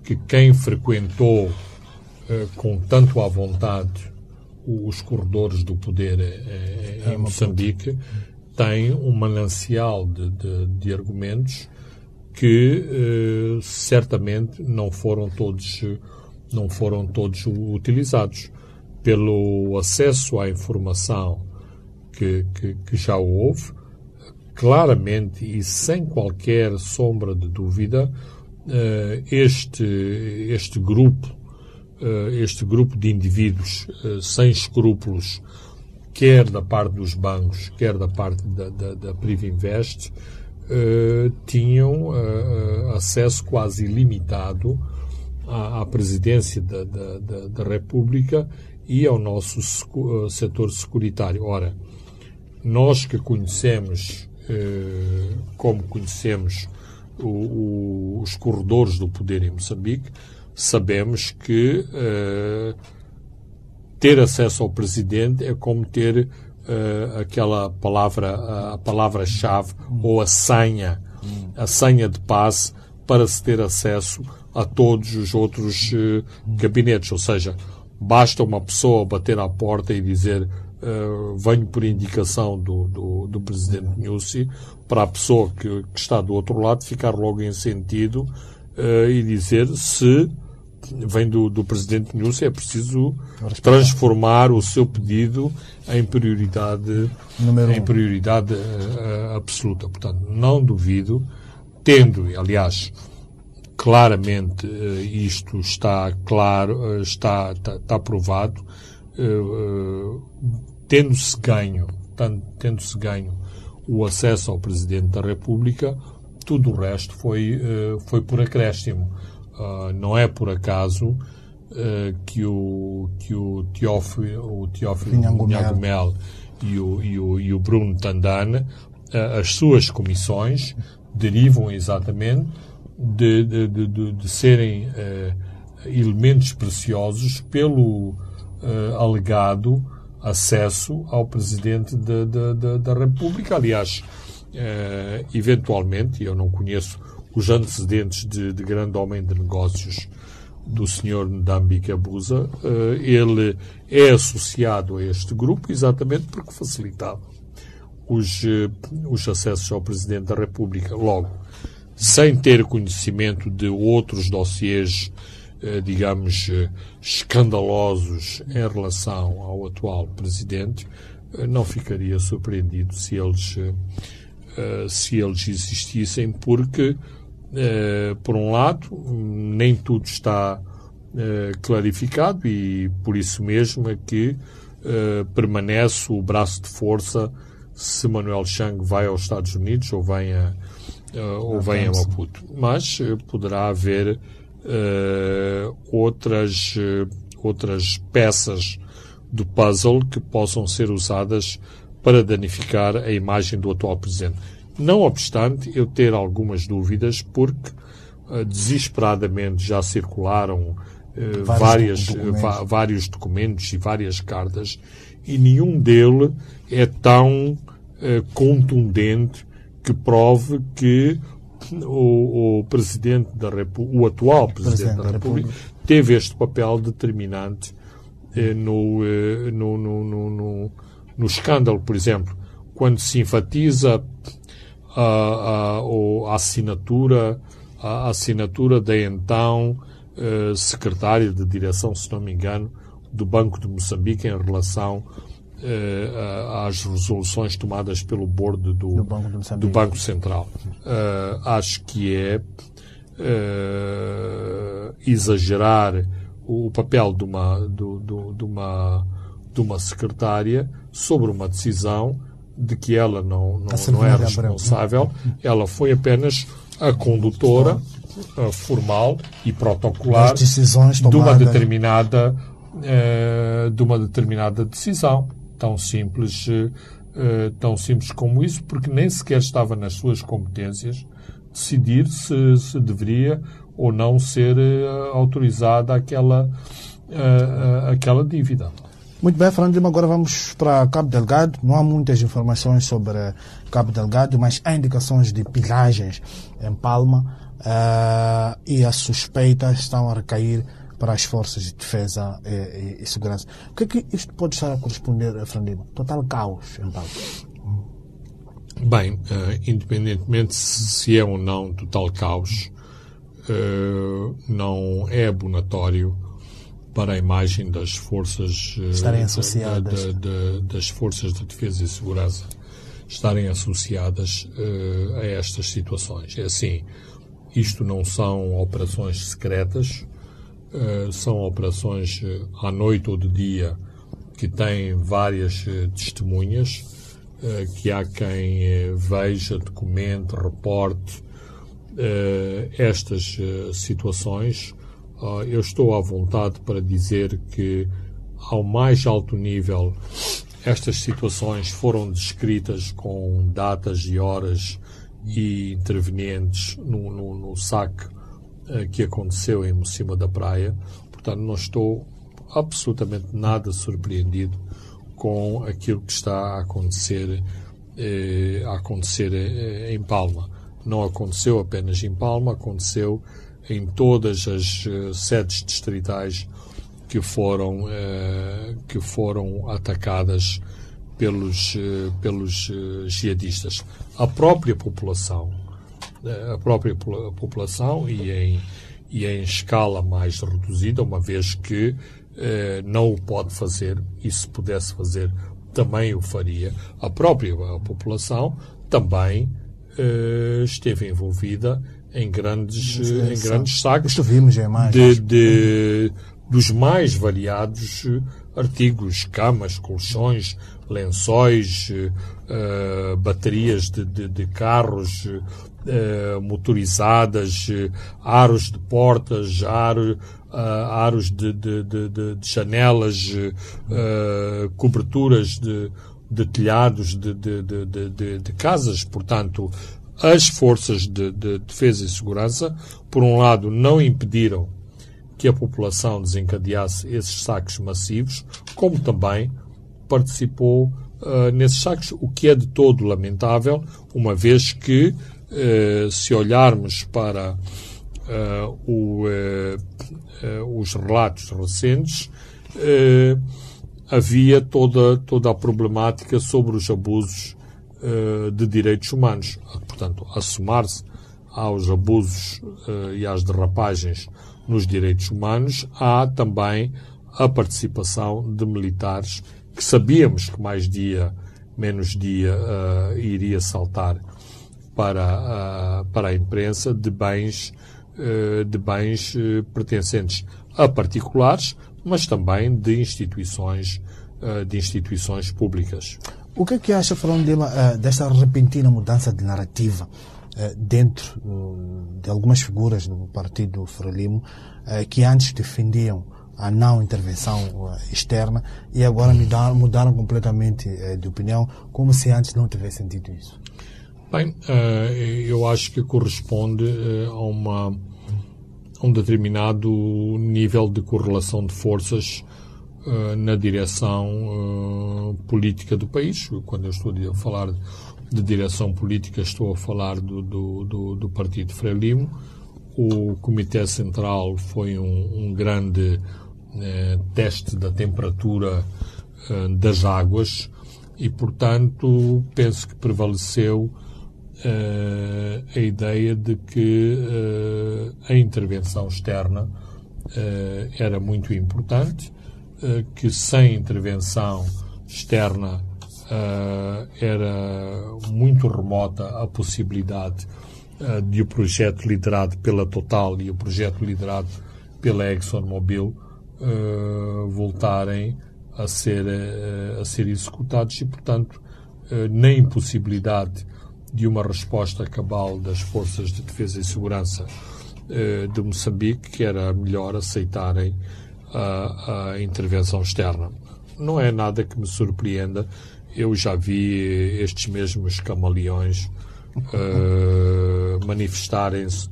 que quem frequentou com tanto à vontade os corredores do poder em Moçambique tem um manancial de, de, de argumentos que certamente não foram todos não foram todos utilizados. Pelo acesso à informação que, que, que já houve, claramente e sem qualquer sombra de dúvida, eh, este, este grupo, eh, este grupo de indivíduos eh, sem escrúpulos, quer da parte dos bancos, quer da parte da, da, da Privinvest, tinham acesso quase ilimitado à, à presidência da, da, da, da, República e ao nosso uh, setor securitário. Ora, nós que conhecemos, uh, como conhecemos o, o, os corredores do poder em Moçambique, sabemos que uh, ter acesso ao presidente é como ter uh, aquela palavra, a palavra-chave ou a senha, a senha de passe para se ter acesso a todos os outros uh, gabinetes. Ou seja, basta uma pessoa bater à porta e dizer uh, venho por indicação do, do, do presidente Nussi para a pessoa que, que, está do outro lado ficar logo em sentido uh, e dizer se vem do, do presidente Nussi é preciso transformar o seu pedido em prioridade Número em prioridade absoluta. Portanto, não duvido, tendo, aliás, claramente eh, isto está claro, eh, está, está, está provado, tendo-se ganho, tendo-se ganho o acesso ao Presidente da República, tudo o resto foi, foi por acréscimo. Ah, não é por acaso que o, que o Teófilo, o Teófilo e o, e, o, e o Bruno Tandana, as suas comissões derivam exatamente de, de, de, de serem uh, elementos preciosos pelo uh, alegado acesso ao Presidente da, da, da República. Aliás, uh, eventualmente, eu não conheço os antecedentes de, de grande homem de negócios do Sr. Ndambi Kabuza, ele é associado a este grupo exatamente porque facilitava os, os acessos ao Presidente da República. Logo, sem ter conhecimento de outros dossiês, eh, digamos, eh, escandalosos em relação ao atual presidente, eh, não ficaria surpreendido se eles, se eles existissem, porque, por um lado, nem tudo está clarificado e por isso mesmo é que permanece o braço de força se Manuel Chang vai aos Estados Unidos ou vem a, ou venha a Maputo. Mas poderá haver outras, outras peças do puzzle que possam ser usadas para danificar a imagem do atual Presidente. Não obstante eu ter algumas dúvidas, porque uh, desesperadamente já circularam uh, várias, documentos. Uh, vários documentos e várias cartas e nenhum deles é tão contundente que prove que o, o Presidente da República, o atual Presidente, Presidente da, República, República, teve este papel determinante no, no, no, no, no escândalo, por exemplo, quando se enfatiza a, a, a assinatura, a assinatura da então uh, secretária de direção, se não me engano, do Banco de Moçambique em relação uh, às resoluções tomadas pelo board do, do, Banco, do Banco, Central. Uh, acho que é exagerar o papel de uma, do, de uma, de uma secretária sobre uma decisão de que ela não, não, não é responsável, ela foi apenas a condutora uh, formal e protocolar de uma determinada uh, de uma determinada decisão tão simples uh, tão simples como isso porque nem sequer estava nas suas competências decidir se, se deveria ou não ser autorizada aquela aquela dívida muito bem, Fernando agora vamos para Cabo Delgado. Não há muitas informações sobre Cabo Delgado, mas há indicações de pilagens em Palma uh, e as suspeitas estão a recair para as forças de defesa e, e, e segurança. O que é que isto pode estar a corresponder, Fernando? Total caos em Palma. Bem, uh, independentemente se é ou não total caos, uh, não é abonatório para a imagem das forças eh, estarem associadas de, de, das forças de defesa e segurança estarem associadas uh, a estas situações. É assim, isto não são operações secretas, uh, são operações uh, à noite ou de dia que têm várias testemunhas, que há quem veja, documente, reporte estas situações eu estou à vontade para dizer que, ao mais alto nível, estas situações foram descritas com datas e horas e intervenientes no, no, no saque uh, que aconteceu em cima da praia. Portanto, não estou absolutamente nada surpreendido com aquilo que está a acontecer, eh, a acontecer eh, em Palma. Não aconteceu apenas em Palma, aconteceu em todas as uh, sedes distritais que foram, uh, que foram atacadas pelos, uh, pelos jihadistas. A própria população, a própria população e em, e em escala mais reduzida, uma vez que não o pode fazer, e se pudesse fazer, também o faria. A própria população também esteve envolvida em grandes, em grandes sagas vimos de, de, dos mais variados artigos, camas, colchões, lençóis, uh, baterias de, de, de carros uh, motorizadas, uh, aros de portas, aro, aros de, de, janelas, coberturas de, de telhados de, de, de, de, casas, portanto, as forças de, de, defesa e segurança, por um lado, não impediram que a população desencadeasse esses saques massivos, como também participou uh, nesses saques, o que é de todo lamentável, uma vez que, uh, se olharmos para uh, o, os relatos recentes, havia toda, toda a problemática sobre os abusos de direitos humanos. Portanto, a somar-se aos abusos uh, e às derrapagens nos direitos humanos, há também a participação de militares que sabíamos que mais dia, menos dia, uh, iria saltar para, para a imprensa de bens, de bens pertencentes a particulares, mas também de instituições, de instituições públicas. O que é que acha, Fernando Lima, uh, desta repentina mudança de narrativa uh, dentro uh, de algumas figuras do partido Frelimo que antes defendiam a não intervenção externa e agora mudaram, mudaram completamente de opinião, como se antes não tivesse sentido isso? Bem, eu acho que corresponde a, uma, a um determinado nível de correlação de forças na direção política do país. Quando eu estou a falar de direção política, estou a falar do, do, do, do Partido Frelimo. O Comitê Central foi um, um grande eh, teste da temperatura das águas e, portanto, penso que prevaleceu eh, a ideia de que eh, a intervenção externa eh, era muito importante, que sem intervenção externa era muito remota a possibilidade de o projeto liderado pela Total e o projeto liderado pela ExxonMobil voltarem a ser, a ser executados e, portanto, na impossibilidade de uma resposta cabal das forças de defesa e segurança de Moçambique, que era melhor aceitarem a, a intervenção externa. Não é nada que me surpreenda. Eu já vi estes mesmos camaleões manifestarem-se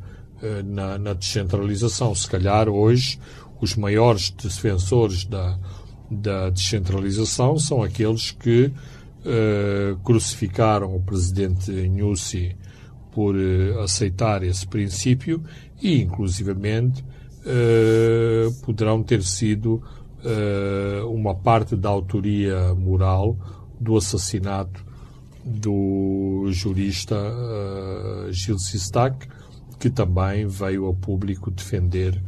na, na, descentralização. Se calhar hoje os maiores defensores da, da descentralização são aqueles que uh, crucificaram o presidente Nussi por uh, aceitar esse princípio e, inclusivamente, uh, poderão ter sido uma parte da autoria moral do assassinato do jurista Gil Sistak, que também veio ao público defender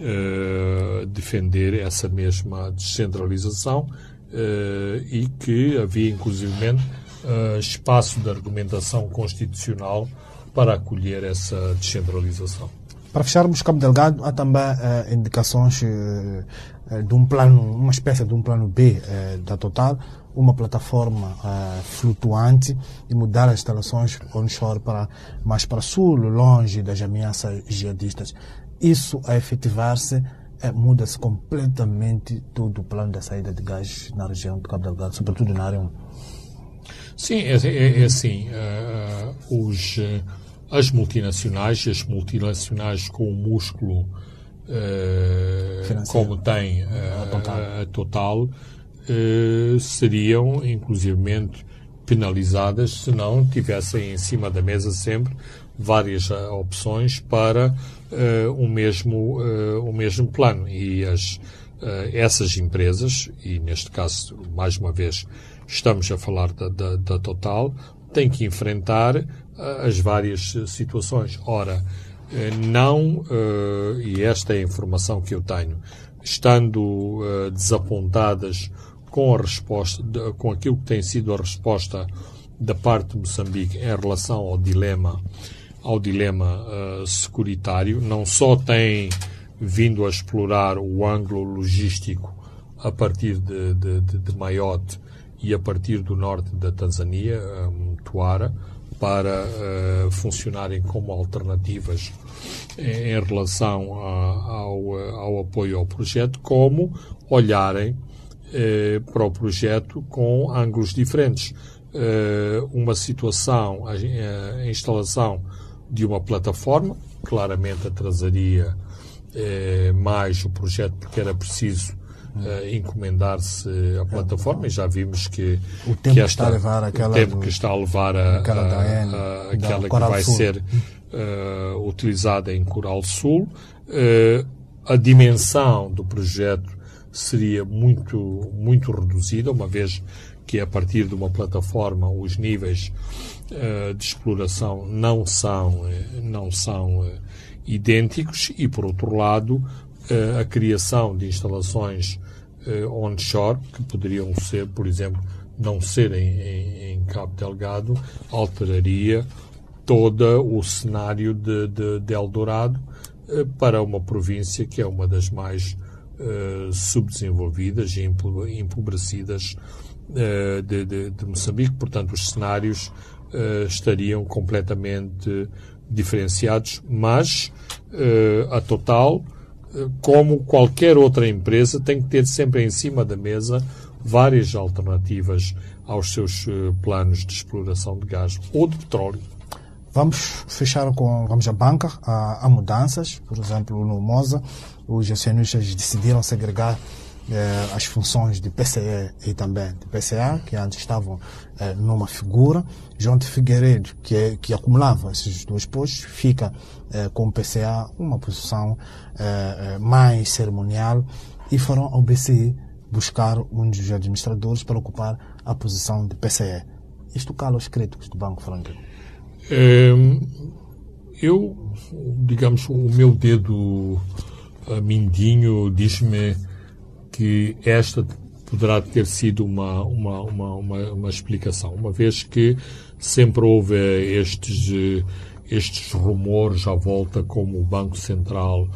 uh, defender essa mesma descentralização uh, e que havia, inclusivamente, uh, espaço de argumentação constitucional para acolher essa descentralização. Para fecharmos, Cabo Delgado, há também indicações de um plano, uma espécie de um plano B da Total, uma plataforma uh, flutuante e mudar as instalações onshore para mais para sul, longe das ameaças jihadistas isso a efetivar-se, é, muda-se completamente todo o plano da saída de gás na região de Cabo Delgado, sobretudo na área 1. Sim, é, é, é assim. Uh, os, as multinacionais, as multinacionais com o músculo uh, como tem a Total, a total seriam, inclusivamente, penalizadas se não tivessem em cima da mesa sempre várias opções para uh, o, mesmo, o mesmo plano. E as, essas empresas, e neste caso, mais uma vez, estamos a falar da, da, da Total, têm que enfrentar as várias situações. Ora, não, e esta é a informação que eu tenho, estando desapontadas com a resposta, com aquilo que tem sido a resposta da parte de Moçambique em relação ao dilema ao dilema securitário, não só tem vindo a explorar o ângulo logístico a partir de, de, de, de Mayotte e a partir do norte da Tanzânia, um, Tuara, para uh, funcionarem como alternativas em, em relação a, ao, ao, apoio ao projeto, como olharem uh, para o projeto com ângulos diferentes. Uh, uma situação, a, a instalação de uma plataforma, claramente atrasaria eh, mais o projeto porque era preciso eh, encomendar-se a plataforma e já vimos que, o tempo que, esta, está a levar aquela o tempo do, que está a levar a, aquela, a, a, aquela que vai Sul. ser uh, utilizada em Coral Sul. Uh, a dimensão do projeto seria muito, muito reduzida, uma vez que a partir de uma plataforma os níveis uh, de exploração não são, uh, não são uh, idênticos e, por outro lado, a criação de instalações onshore, que poderiam ser, por exemplo, não serem em, em Cabo Delgado, alteraria todo o cenário de, de, de Eldorado para uma província que é uma das mais subdesenvolvidas e empobrecidas eh, de, de, de, Moçambique, portanto, os cenários uh, estariam completamente diferenciados, mas uh, a Total como qualquer outra empresa, tem que ter sempre em cima da mesa várias alternativas aos seus planos de exploração de gás ou de petróleo. Vamos fechar com vamos à banca. Há, há mudanças, por exemplo, no Moza, os acionistas decidiram segregar eh, as funções de PCE e também de PCA, que antes estavam eh, numa figura. João de Figueiredo, que, é, que acumulava esses dois postos, fica eh, com o PCA uma posição mais cerimonial e foram ao BCE buscar um dos administradores para ocupar a posição de PCE. Isto cala os críticos do Banco Franklin. Ehm, eu, digamos, o meu dedo mindinho diz-me que esta poderá ter sido uma, uma, uma, uma, uma explicação, uma vez que sempre houve estes, estes rumores à volta como o Banco Central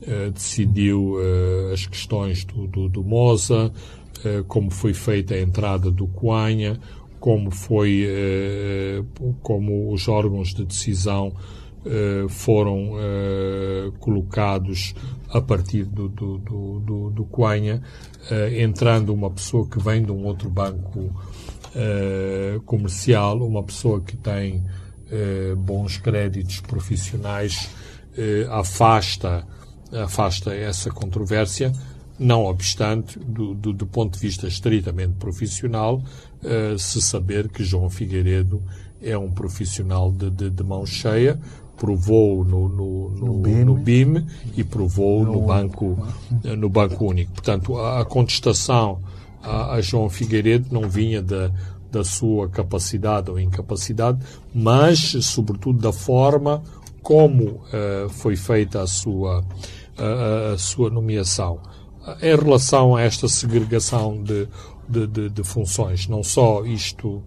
eh, decidiu eh, as questões do, do, do Moza, eh, como foi feita a entrada do Coanha, como foi, eh, como os órgãos de decisão eh, foram eh, colocados a partir do, do, do, do, do Coanha, entrando uma pessoa que vem de um outro banco comercial, uma pessoa que tem bons créditos profissionais, afasta, afasta essa controvérsia, não obstante, do, do, do ponto de vista estritamente profissional, uh, se saber que João Figueiredo é um profissional de, de, de mão cheia, provou no, no, no, no, BIM. no BIM e provou no, banco, eh, no Banco Único. Portanto, a, contestação a, a, João Figueiredo não vinha da, da sua capacidade ou incapacidade, mas, sobretudo, da forma como uh, foi feita a sua, a, a sua nomeação. Em relação a esta segregação de de, de, de funções. Não só isto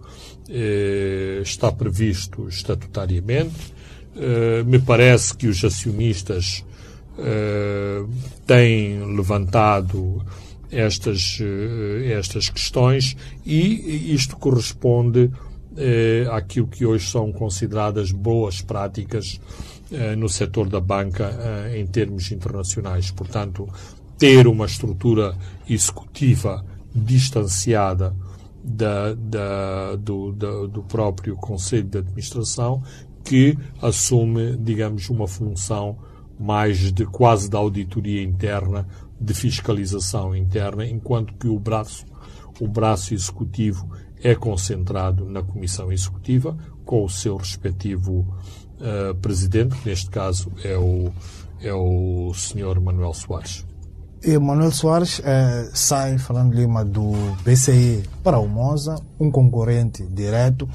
eh, está previsto estatutariamente, eh, me parece que os acionistas eh, têm levantado estas, eh, estas questões e isto corresponde àquilo que hoje são consideradas boas práticas no setor da banca em termos internacionais. Portanto, ter uma estrutura executiva distanciada da, da, do, da, do próprio Conselho de Administração, que assume, digamos, uma função mais de quase da auditoria interna, de fiscalização interna, enquanto que o braço, o braço executivo é concentrado na Comissão Executiva, com o seu respectivo uh, presidente, que neste caso é o, é o Sr. Manuel Soares. E Manuel Soares eh, sai, falando Lima, do BCI para o Moza, um concorrente direto.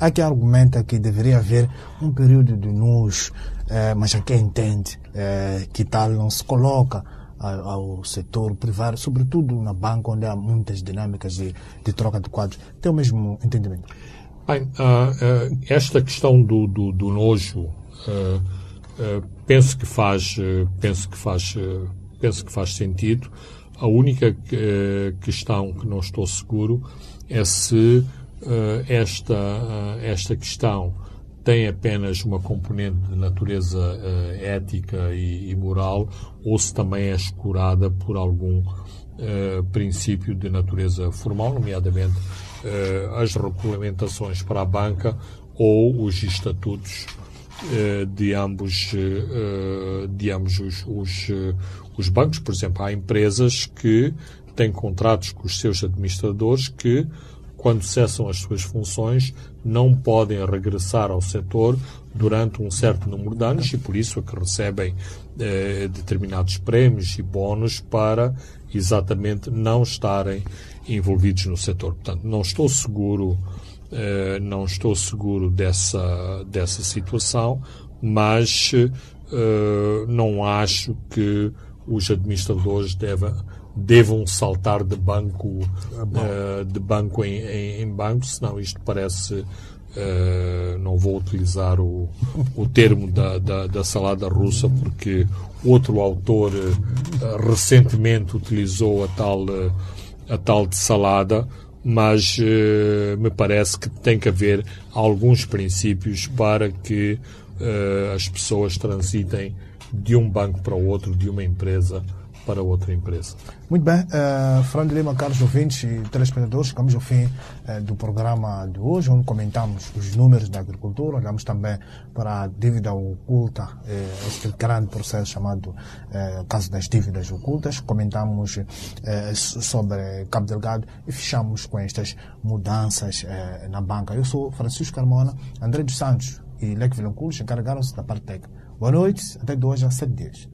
Há quem argumenta que deveria haver um período de nus, eh, mas há quem entende eh, que tal não se coloca ao, ao setor privado, sobretudo na banca, onde há muitas dinâmicas de, de troca de quadros. Tem o mesmo entendimento? Bem, uh, uh, esta questão do, do, do nojo, uh, penso que faz, penso que faz penso que faz sentido. A única eh, questão que não estou seguro é se uh, esta, uh, esta questão tem apenas uma componente de natureza ética e, e, moral ou se também é escurada por algum princípio de natureza formal, nomeadamente as regulamentações para a banca ou os estatutos de ambos, de ambos os, os, os bancos, por exemplo, há empresas que têm contratos com os seus administradores que, quando cessam as suas funções, não podem regressar ao setor durante um certo número de anos e por isso é que recebem eh, determinados prémios e bónus para exatamente não estarem envolvidos no setor. Portanto, não estou seguro, eh, não estou seguro dessa, dessa situação, mas eh, não acho que os administradores devam saltar de banco, uh, de banco em, em, em, banco, senão isto parece, uh, não vou utilizar o, o termo da, da, da salada russa, porque outro autor uh, recentemente utilizou a tal, a tal de salada, mas me parece que tem que haver alguns princípios para que as pessoas transitem de um banco para o outro, de uma empresa para outra empresa. Muito bem, uh, Fernando Lima, caros ouvintes e telespectadores, chegamos ao fim uh, do programa de hoje, onde comentamos os números da agricultura, olhamos também para a dívida oculta, uh, este grande processo chamado uh, caso das dívidas ocultas, comentamos sobre Cabo Delgado e fechamos com estas mudanças na banca. Eu sou Francisco Carmona, André dos Santos e Leque Vilanculos encarregaram-se da parte técnica. Boa noite, até de hoje às sete dias.